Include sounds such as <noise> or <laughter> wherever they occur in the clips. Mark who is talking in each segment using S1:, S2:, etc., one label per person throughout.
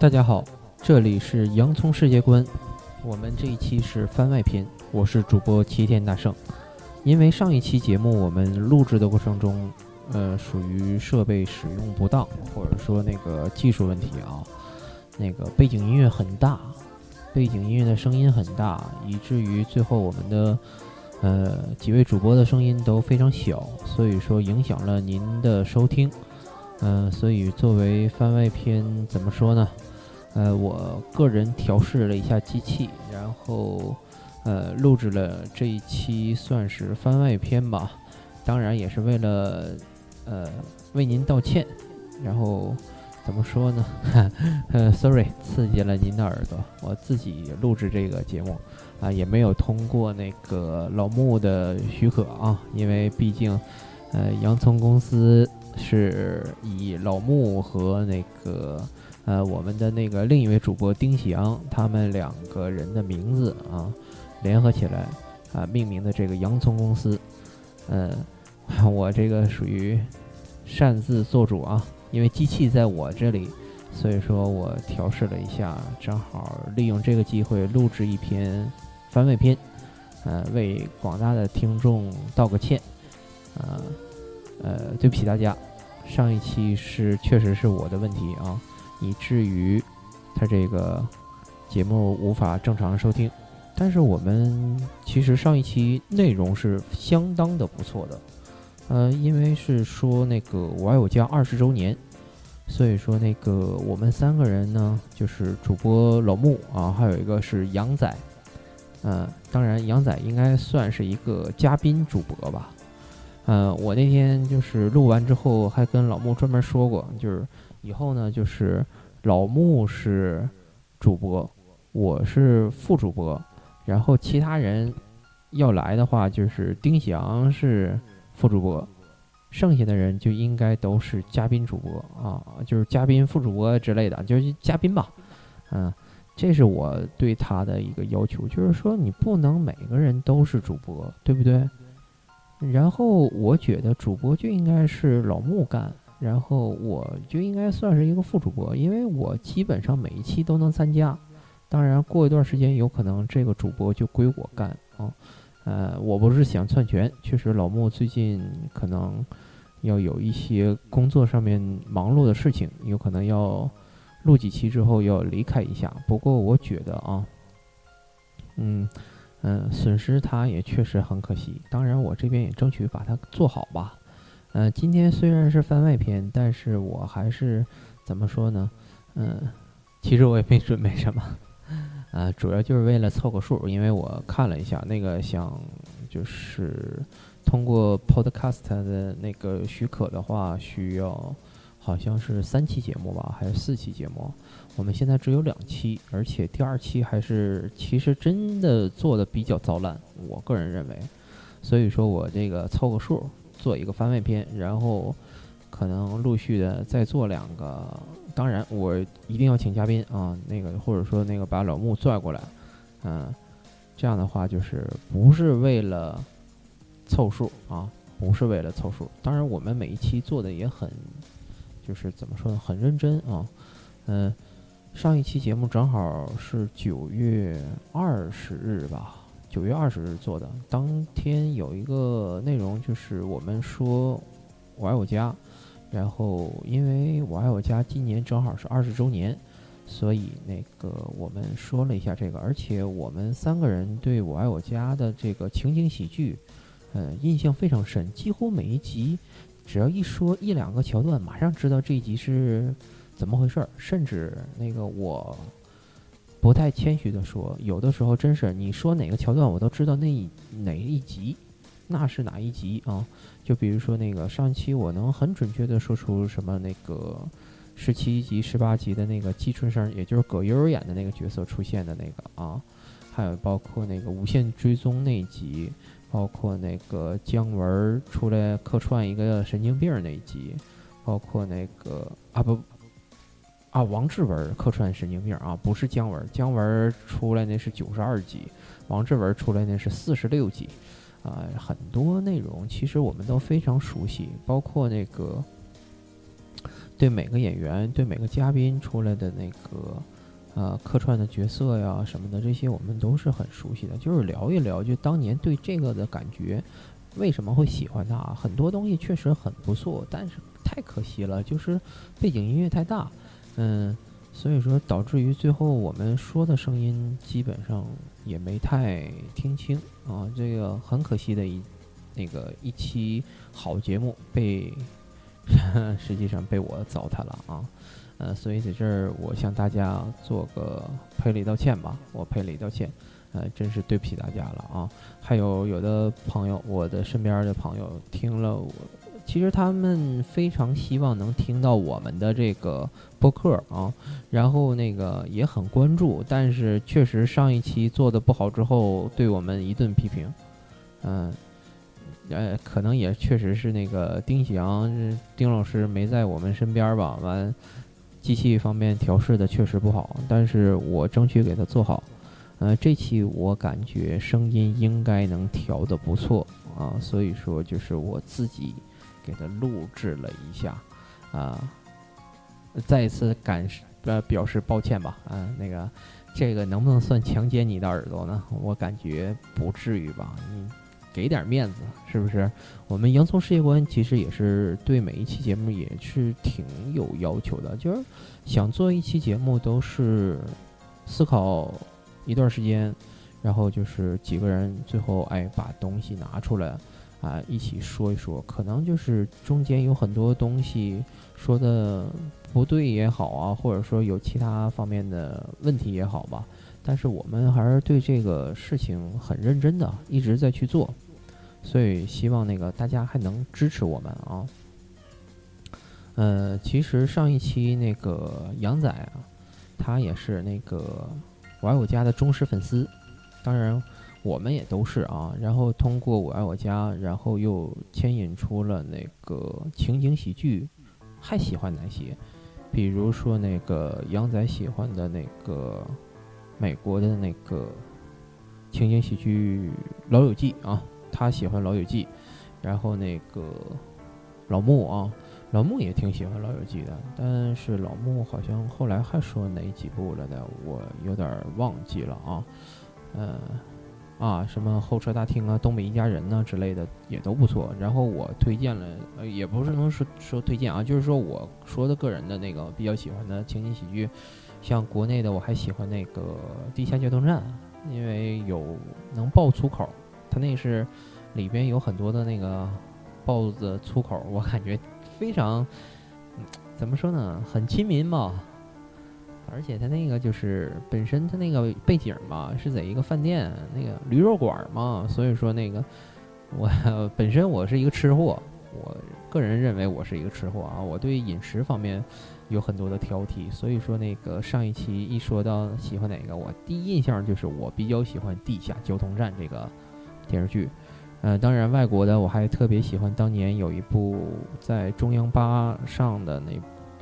S1: 大家好，这里是洋葱世界观，我们这一期是番外篇，我是主播齐天大圣。因为上一期节目我们录制的过程中，呃，属于设备使用不当，或者说那个技术问题啊，那个背景音乐很大，背景音乐的声音很大，以至于最后我们的呃几位主播的声音都非常小，所以说影响了您的收听。嗯，所以作为番外篇，怎么说呢？呃，我个人调试了一下机器，然后呃录制了这一期算是番外篇吧。当然也是为了呃为您道歉。然后怎么说呢？<laughs> 呃，sorry，刺激了您的耳朵。我自己录制这个节目啊，也没有通过那个老穆的许可啊，因为毕竟呃洋葱公司。是以老穆和那个呃我们的那个另一位主播丁翔他们两个人的名字啊联合起来啊命名的这个洋葱公司，嗯，我这个属于擅自做主啊，因为机器在我这里，所以说我调试了一下，正好利用这个机会录制一篇番外篇，呃，为广大的听众道个歉，啊。呃，对不起大家，上一期是确实是我的问题啊，以至于他这个节目无法正常收听。但是我们其实上一期内容是相当的不错的，呃，因为是说那个我爱我家二十周年，所以说那个我们三个人呢，就是主播老木啊，还有一个是杨仔，嗯，当然杨仔应该算是一个嘉宾主播吧。嗯，我那天就是录完之后，还跟老木专门说过，就是以后呢，就是老穆是主播，我是副主播，然后其他人要来的话，就是丁翔是副主播，剩下的人就应该都是嘉宾主播啊，就是嘉宾、副主播之类的，就是嘉宾吧。嗯，这是我对他的一个要求，就是说你不能每个人都是主播，对不对？然后我觉得主播就应该是老穆干，然后我就应该算是一个副主播，因为我基本上每一期都能参加。当然，过一段时间有可能这个主播就归我干啊。呃，我不是想篡权，确实老莫最近可能要有一些工作上面忙碌的事情，有可能要录几期之后要离开一下。不过我觉得啊，嗯。嗯，损失他也确实很可惜。当然，我这边也争取把它做好吧。嗯，今天虽然是番外篇，但是我还是怎么说呢？嗯，其实我也没准备什么，呃，主要就是为了凑个数。因为我看了一下，那个想就是通过 Podcast 的那个许可的话，需要好像是三期节目吧，还是四期节目？我们现在只有两期，而且第二期还是其实真的做的比较糟烂，我个人认为。所以说我这个凑个数，做一个番外篇，然后可能陆续的再做两个。当然，我一定要请嘉宾啊，那个或者说那个把老穆拽过来，嗯，这样的话就是不是为了凑数啊，不是为了凑数。当然，我们每一期做的也很，就是怎么说呢，很认真啊，嗯。上一期节目正好是九月二十日吧，九月二十日做的。当天有一个内容就是我们说“我爱我家”，然后因为我爱我家今年正好是二十周年，所以那个我们说了一下这个。而且我们三个人对我爱我家的这个情景喜剧，呃，印象非常深，几乎每一集只要一说一两个桥段，马上知道这一集是。怎么回事儿？甚至那个我不太谦虚的说，有的时候真是你说哪个桥段，我都知道那一哪一集，那是哪一集啊？就比如说那个上期，我能很准确的说出什么那个十七集、十八集的那个季春生，也就是葛优演的那个角色出现的那个啊，还有包括那个无限追踪那一集，包括那个姜文出来客串一个神经病那一集，包括那个啊不。啊，王志文客串神经病啊，不是姜文，姜文出来那是九十二集，王志文出来那是四十六集，啊，很多内容其实我们都非常熟悉，包括那个对每个演员、对每个嘉宾出来的那个呃客串的角色呀什么的，这些我们都是很熟悉的。就是聊一聊，就当年对这个的感觉，为什么会喜欢他？很多东西确实很不错，但是太可惜了，就是背景音乐太大，嗯，所以说导致于最后我们说的声音基本上也没太听清啊，这个很可惜的一那个一期好节目被。<laughs> 实际上被我糟蹋了啊，呃，所以在这儿我向大家做个赔礼道歉吧，我赔礼道歉，呃，真是对不起大家了啊。还有有的朋友，我的身边的朋友听了我，其实他们非常希望能听到我们的这个播客啊，然后那个也很关注，但是确实上一期做的不好之后，对我们一顿批评，嗯。呃，可能也确实是那个丁喜阳丁老师没在我们身边吧。完，机器方面调试的确实不好，但是我争取给他做好。呃，这期我感觉声音应该能调的不错啊，所以说就是我自己给他录制了一下啊，再一次感呃表示抱歉吧。啊，那个这个能不能算强奸你的耳朵呢？我感觉不至于吧。你。给点面子，是不是？我们洋葱世界观其实也是对每一期节目也是挺有要求的，就是想做一期节目都是思考一段时间，然后就是几个人最后哎把东西拿出来啊一起说一说，可能就是中间有很多东西说的不对也好啊，或者说有其他方面的问题也好吧。但是我们还是对这个事情很认真的，一直在去做，所以希望那个大家还能支持我们啊。呃，其实上一期那个杨仔啊，他也是那个玩我家的忠实粉丝，当然我们也都是啊。然后通过我爱我家，然后又牵引出了那个情景喜剧，还喜欢哪些？比如说那个杨仔喜欢的那个。美国的那个情景喜剧《老友记》啊，他喜欢《老友记》，然后那个老穆啊，老穆也挺喜欢《老友记》的，但是老穆好像后来还说哪几部了的，我有点忘记了啊。呃，啊，什么候车大厅啊，东北一家人呢之类的也都不错。然后我推荐了，呃，也不是能说说推荐啊，就是说我说的个人的那个比较喜欢的情景喜剧。像国内的，我还喜欢那个《地下交通站》，因为有能爆粗口，它那是里边有很多的那个爆的粗口，我感觉非常怎么说呢，很亲民吧。而且它那个就是本身它那个背景嘛，是在一个饭店那个驴肉馆嘛，所以说那个我本身我是一个吃货，我个人认为我是一个吃货啊，我对饮食方面。有很多的挑剔，所以说那个上一期一说到喜欢哪个，我第一印象就是我比较喜欢《地下交通站》这个电视剧。呃，当然外国的我还特别喜欢当年有一部在中央八上的那，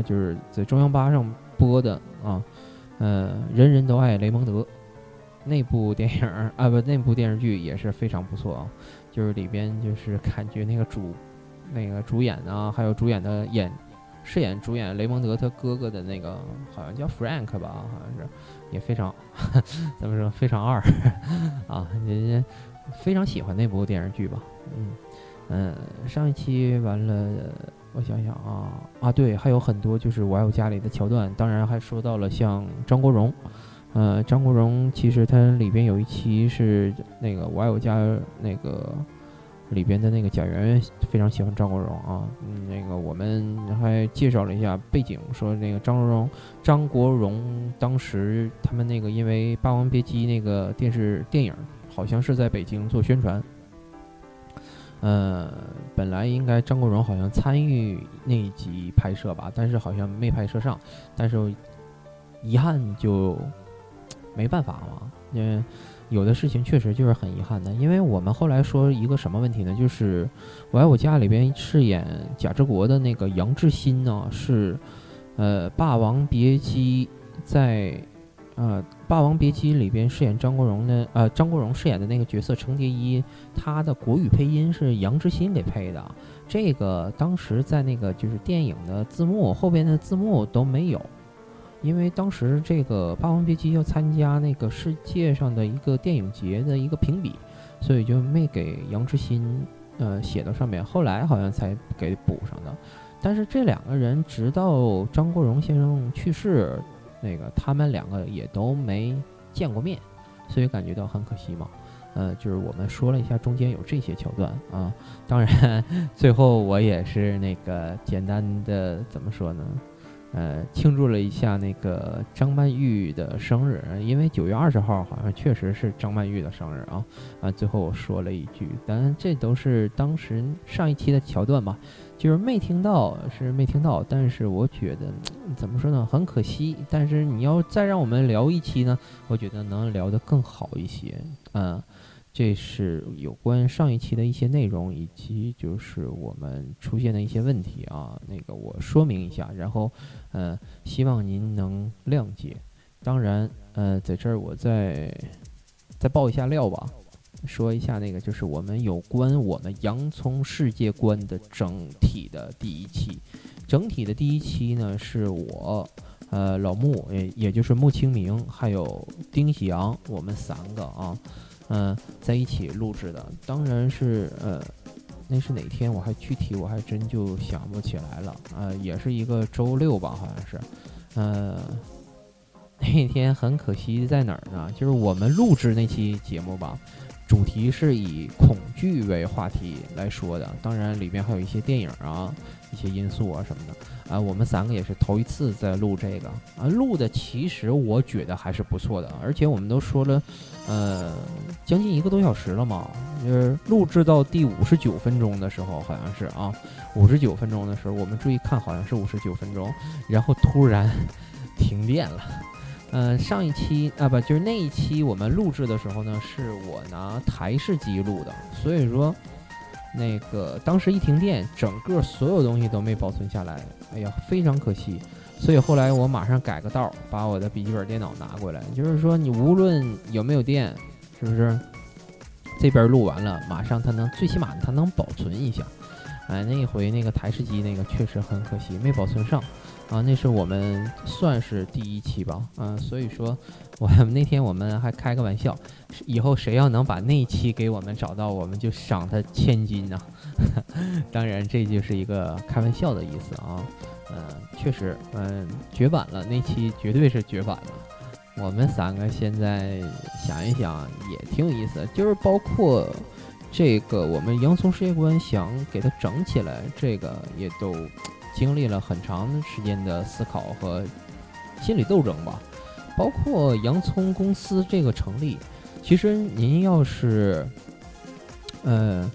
S1: 啊就是在中央八上播的啊，呃，人人都爱雷蒙德那部电影啊不那部电视剧也是非常不错啊，就是里边就是感觉那个主那个主演啊，还有主演的演。饰演主演雷蒙德他哥哥的那个好像叫 Frank 吧，好像是，也非常 <laughs> 怎么说非常二 <laughs> 啊，人家非常喜欢那部电视剧吧，嗯嗯，上一期完了，我想想啊啊对，还有很多就是我爱我家里的桥段，当然还说到了像张国荣，呃，张国荣其实他里边有一期是那个我爱我家那个。里边的那个贾圆圆非常喜欢张国荣啊，嗯，那个我们还介绍了一下背景，说那个张国荣，张国荣当时他们那个因为《霸王别姬》那个电视电影，好像是在北京做宣传，呃，本来应该张国荣好像参与那一集拍摄吧，但是好像没拍摄上，但是遗憾就没办法嘛，因为。有的事情确实就是很遗憾的，因为我们后来说一个什么问题呢？就是我爱我家里边饰演贾志国的那个杨志新呢，是呃《霸王别姬》在呃，《霸王别姬》里边饰演张国荣的，呃，张国荣饰演的那个角色程蝶衣，他的国语配音是杨之新给配的。这个当时在那个就是电影的字幕后边的字幕都没有，因为当时这个《霸王别姬》要参加那个世界上的一个电影节的一个评比，所以就没给杨之新呃写到上面。后来好像才给补上的。但是这两个人直到张国荣先生去世。那个他们两个也都没见过面，所以感觉到很可惜嘛。呃，就是我们说了一下中间有这些桥段啊，当然最后我也是那个简单的怎么说呢？呃，庆祝了一下那个张曼玉的生日，因为九月二十号好像确实是张曼玉的生日啊。啊，最后我说了一句，当然这都是当时上一期的桥段吧，就是没听到是没听到，但是我觉得怎么说呢，很可惜。但是你要再让我们聊一期呢，我觉得能聊得更好一些，嗯。这是有关上一期的一些内容，以及就是我们出现的一些问题啊。那个我说明一下，然后，呃，希望您能谅解。当然，呃，在这儿我再再爆一下料吧，说一下那个就是我们有关我们洋葱世界观的整体的第一期。整体的第一期呢，是我，呃，老穆，也也就是穆清明，还有丁喜阳，我们三个啊。嗯，在一起录制的，当然是呃，那是哪天？我还具体我还真就想不起来了。呃，也是一个周六吧，好像是。呃，那天很可惜在哪儿呢？就是我们录制那期节目吧，主题是以恐惧为话题来说的，当然里面还有一些电影啊。一些因素啊什么的啊，我们三个也是头一次在录这个啊，录的其实我觉得还是不错的，而且我们都说了，呃，将近一个多小时了嘛，就是录制到第五十九分钟的时候，好像是啊，五十九分钟的时候，我们注意看，好像是五十九分钟，然后突然停电了，呃，上一期啊不就是那一期我们录制的时候呢，是我拿台式机录的，所以说。那个当时一停电，整个所有东西都没保存下来，哎呀，非常可惜。所以后来我马上改个道，把我的笔记本电脑拿过来，就是说你无论有没有电，是不是？这边录完了，马上它能最起码它能保存一下。哎，那一回那个台式机那个确实很可惜，没保存上。啊，那是我们算是第一期吧，嗯，所以说，我那天我们还开个玩笑，以后谁要能把那一期给我们找到，我们就赏他千金呐。<laughs> 当然，这就是一个开玩笑的意思啊。嗯，确实，嗯，绝版了，那期绝对是绝版了。我们三个现在想一想也挺有意思，就是包括这个我们洋葱世界观想给它整起来，这个也都。经历了很长时间的思考和心理斗争吧，包括洋葱公司这个成立。其实您要是，呃，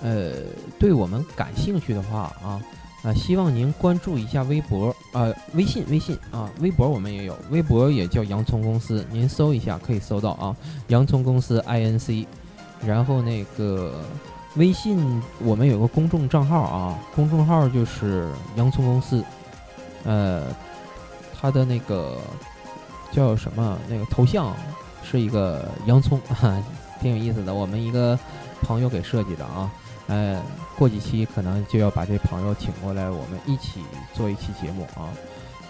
S1: 呃，对我们感兴趣的话啊，啊，希望您关注一下微博，呃，微信，微信啊，微博我们也有，微博也叫洋葱公司，您搜一下可以搜到啊，洋葱公司 INC，然后那个。微信我们有个公众账号啊，公众号就是洋葱公司，呃，他的那个叫什么？那个头像是一个洋葱，哈 <laughs> 挺有意思的。我们一个朋友给设计的啊，呃，过几期可能就要把这朋友请过来，我们一起做一期节目啊。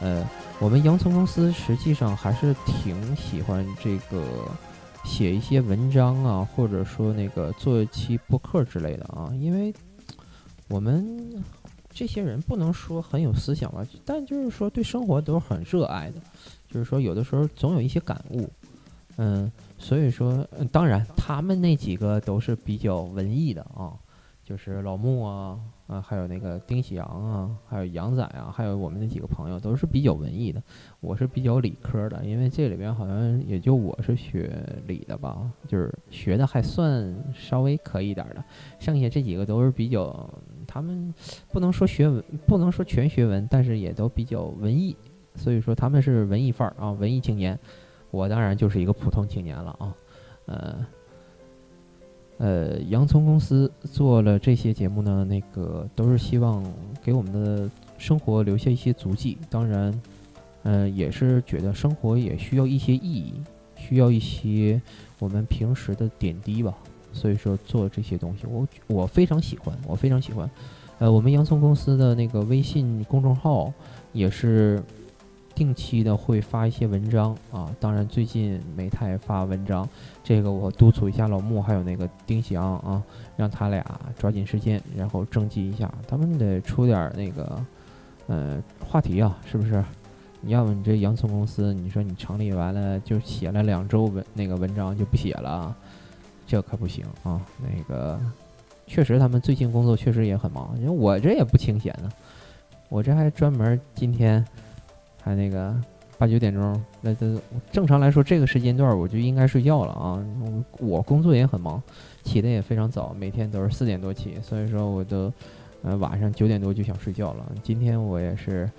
S1: 呃，我们洋葱公司实际上还是挺喜欢这个。写一些文章啊，或者说那个做一期播客之类的啊，因为我们这些人不能说很有思想吧，但就是说对生活都是很热爱的，就是说有的时候总有一些感悟，嗯，所以说当然他们那几个都是比较文艺的啊，就是老穆啊。啊，还有那个丁喜阳啊，还有杨仔啊，还有我们那几个朋友都是比较文艺的，我是比较理科的，因为这里边好像也就我是学理的吧，就是学的还算稍微可以点的，剩下这几个都是比较，他们不能说学文，不能说全学文，但是也都比较文艺，所以说他们是文艺范儿啊，文艺青年，我当然就是一个普通青年了啊，呃。呃，洋葱公司做了这些节目呢，那个都是希望给我们的生活留下一些足迹。当然，嗯，也是觉得生活也需要一些意义，需要一些我们平时的点滴吧。所以说做这些东西，我我非常喜欢，我非常喜欢。呃，我们洋葱公司的那个微信公众号也是定期的会发一些文章啊。当然，最近没太发文章，这个我督促一下老穆还有那个丁翔啊，让他俩抓紧时间，然后征集一下，他们得出点那个呃话题啊，是不是？你要不你这洋葱公司，你说你成立完了就写了两周文那个文章就不写了。这可不行啊！那个，确实他们最近工作确实也很忙，因为我这也不清闲呢，我这还专门今天还那个八九点钟，那这正常来说这个时间段我就应该睡觉了啊！我工作也很忙，起的也非常早，每天都是四点多起，所以说我都呃晚上九点多就想睡觉了。今天我也是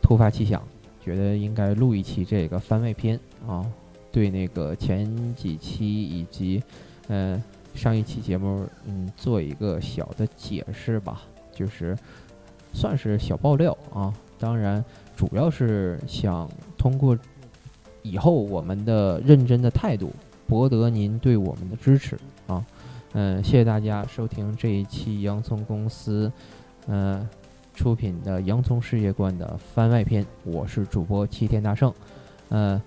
S1: 突发奇想，觉得应该录一期这个番外篇啊，对那个前几期以及。呃，上一期节目，嗯，做一个小的解释吧，就是算是小爆料啊。当然，主要是想通过以后我们的认真的态度，博得您对我们的支持啊。嗯，谢谢大家收听这一期洋葱公司嗯出品的《洋葱世界观》的番外篇。我是主播齐天大圣。嗯，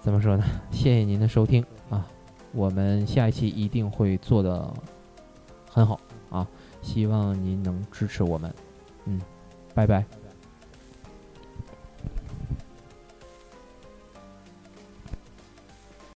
S1: 怎么说呢？<laughs> 谢谢您的收听啊。我们下一期一定会做的很好啊！希望您能支持我们，嗯，拜拜。